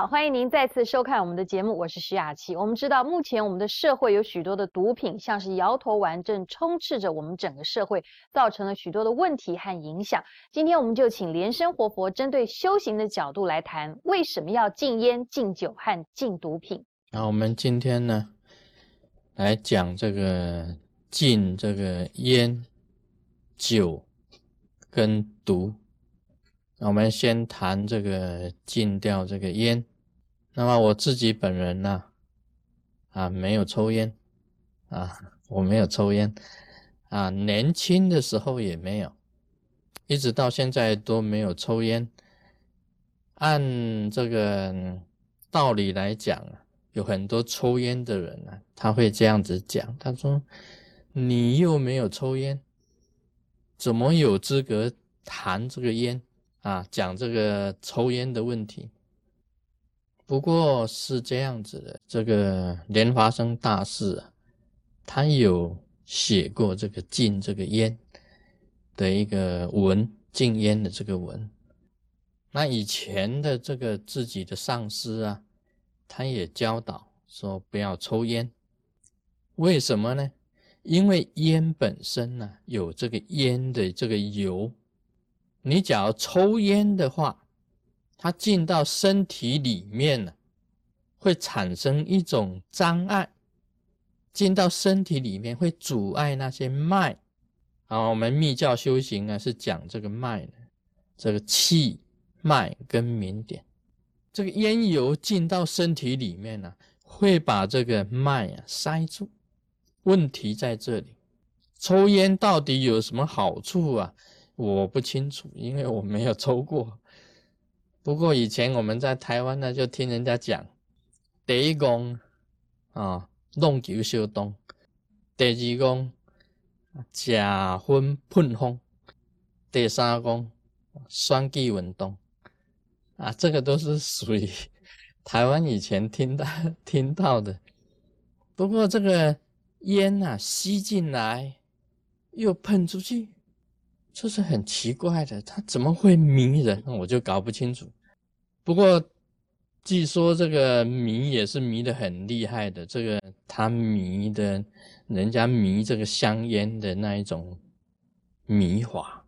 好，欢迎您再次收看我们的节目，我是徐雅琪。我们知道，目前我们的社会有许多的毒品，像是摇头丸，正充斥着我们整个社会，造成了许多的问题和影响。今天我们就请莲生活佛针对修行的角度来谈，为什么要禁烟、禁酒和禁毒品？那我们今天呢，来讲这个禁这个烟、酒跟毒。我们先谈这个禁掉这个烟。那么我自己本人呢，啊，没有抽烟，啊，我没有抽烟，啊，年轻的时候也没有，一直到现在都没有抽烟。按这个道理来讲啊，有很多抽烟的人呢，他会这样子讲，他说：“你又没有抽烟，怎么有资格谈这个烟？”啊，讲这个抽烟的问题，不过是这样子的。这个莲华生大师啊，他有写过这个禁这个烟的一个文，禁烟的这个文。那以前的这个自己的上师啊，他也教导说不要抽烟。为什么呢？因为烟本身呢，有这个烟的这个油。你假如抽烟的话，它进到身体里面呢，会产生一种障碍，进到身体里面会阻碍那些脉。啊，我们密教修行呢是讲这个脉的，这个气脉跟明点。这个烟油进到身体里面呢，会把这个脉啊塞住。问题在这里，抽烟到底有什么好处啊？我不清楚，因为我没有抽过。不过以前我们在台湾呢，就听人家讲，第一讲啊，弄球修东；第二讲，假婚喷风；第三讲，双击运动。啊，这个都是属于 台湾以前听到 听到的。不过这个烟啊，吸进来又喷出去。这是很奇怪的，他怎么会迷人？我就搞不清楚。不过，据说这个迷也是迷的很厉害的。这个他迷的，人家迷这个香烟的那一种迷法，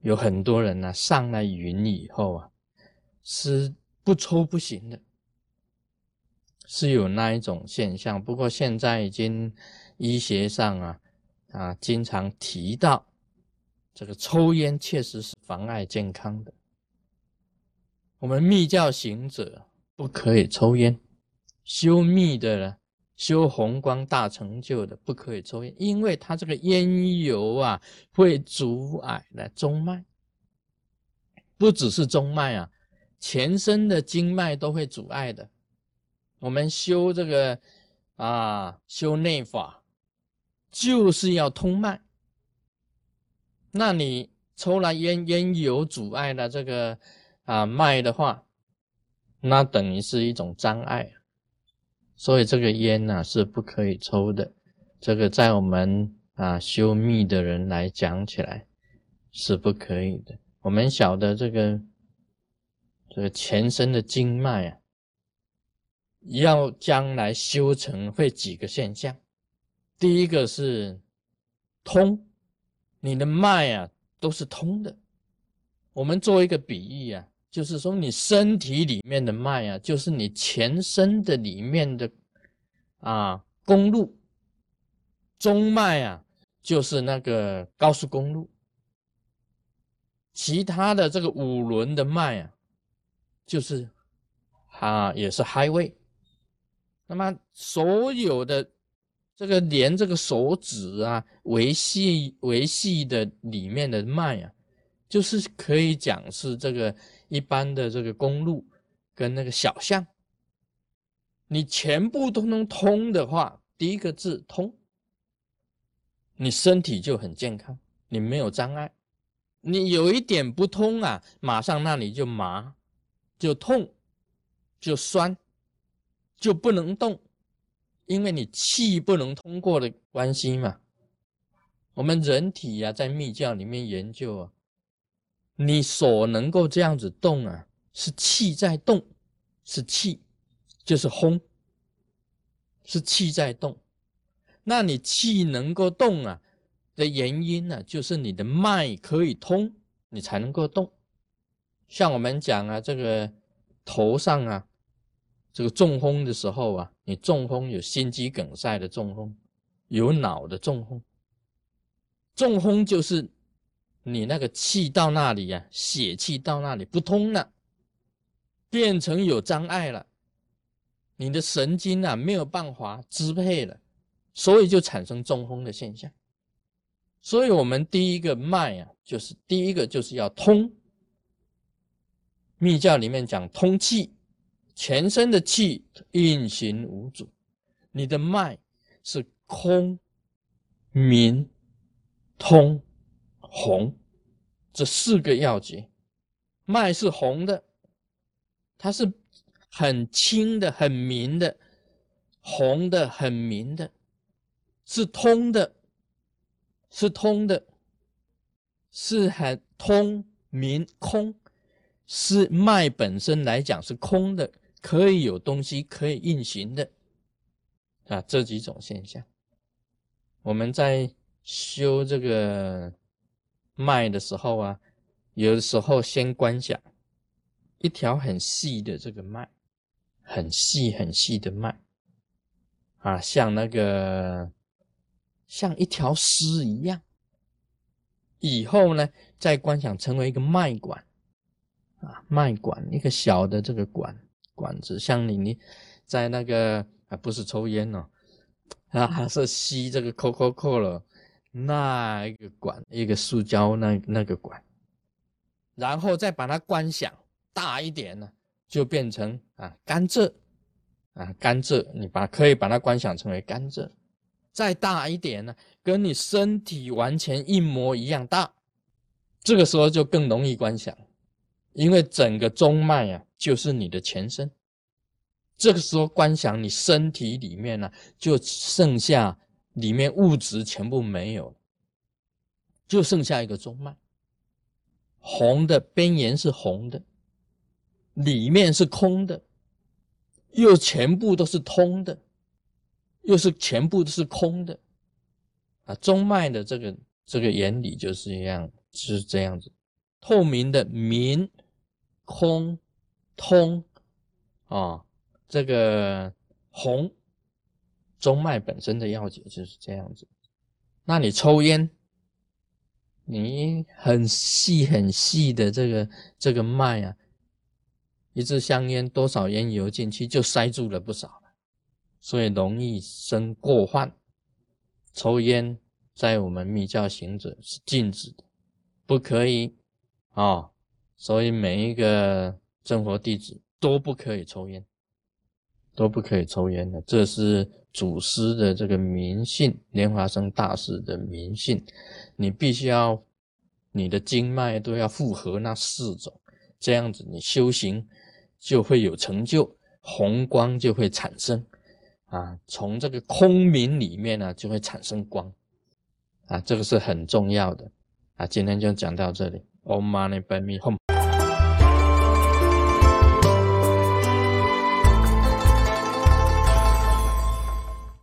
有很多人呢上了云以后啊，是不抽不行的，是有那一种现象。不过现在已经医学上啊啊经常提到。这个抽烟确实是妨碍健康的。我们密教行者不可以抽烟，修密的呢，修红光大成就的不可以抽烟，因为他这个烟油啊会阻碍了中脉，不只是中脉啊，全身的经脉都会阻碍的。我们修这个啊，修内法就是要通脉。那你抽了烟，烟有阻碍了这个啊脉的话，那等于是一种障碍，所以这个烟呢是不可以抽的。这个在我们啊修密的人来讲起来是不可以的。我们晓得这个这个全身的经脉啊，要将来修成会几个现象，第一个是通。你的脉啊都是通的。我们做一个比喻啊，就是说你身体里面的脉啊，就是你全身的里面的啊公路。中脉啊，就是那个高速公路。其他的这个五轮的脉啊，就是啊也是 highway。那么所有的。这个连这个手指啊，维系维系的里面的脉啊，就是可以讲是这个一般的这个公路跟那个小巷，你全部都能通的话，第一个字通，你身体就很健康，你没有障碍。你有一点不通啊，马上那里就麻，就痛，就酸，就不能动。因为你气不能通过的关系嘛，我们人体呀，在密教里面研究啊，你所能够这样子动啊，是气在动，是气，就是轰，是气在动。那你气能够动啊的原因呢，就是你的脉可以通，你才能够动。像我们讲啊，这个头上啊，这个中风的时候啊，你中风有心肌梗塞的中风，有脑的中风。中风就是你那个气到那里呀，血气到那里不通了，变成有障碍了，你的神经啊没有办法支配了。所以就产生中风的现象。所以，我们第一个脉啊，就是第一个就是要通。密教里面讲通气，全身的气运行无阻。你的脉是空、明、通、红这四个要诀。脉是红的，它是很清的、很明的，红的、很明的。是通的，是通的，是很通明空，是脉本身来讲是空的，可以有东西可以运行的啊，这几种现象。我们在修这个脉的时候啊，有的时候先观想一条很细的这个脉，很细很细的脉啊，像那个。像一条丝一样，以后呢，再观想成为一个脉管，啊，脉管一个小的这个管管子，像你你在那个啊，不是抽烟哦，啊，是吸这个 Coca Cola 那一个管，一个塑胶那那个管，然后再把它观想大一点呢，就变成啊甘蔗，啊甘蔗，你把可以把它观想成为甘蔗。再大一点呢，跟你身体完全一模一样大，这个时候就更容易观想，因为整个中脉啊就是你的全身。这个时候观想你身体里面呢，就剩下里面物质全部没有了，就剩下一个中脉，红的边缘是红的，里面是空的，又全部都是通的。又是全部都是空的啊！中脉的这个这个原理就是一样，是这样子，透明的明空通啊，这个红中脉本身的要诀就是这样子。那你抽烟，你很细很细的这个这个脉啊，一支香烟多少烟油进去就塞住了不少。所以容易生过患，抽烟在我们密教行者是禁止的，不可以啊。所以每一个正佛弟子都不可以抽烟，都不可以抽烟的。这是祖师的这个迷信，莲华生大师的迷信。你必须要你的经脉都要符合那四种，这样子你修行就会有成就，红光就会产生。啊，从这个空明里面呢，就会产生光，啊，这个是很重要的，啊，今天就讲到这里，Om Mani Padme Hum。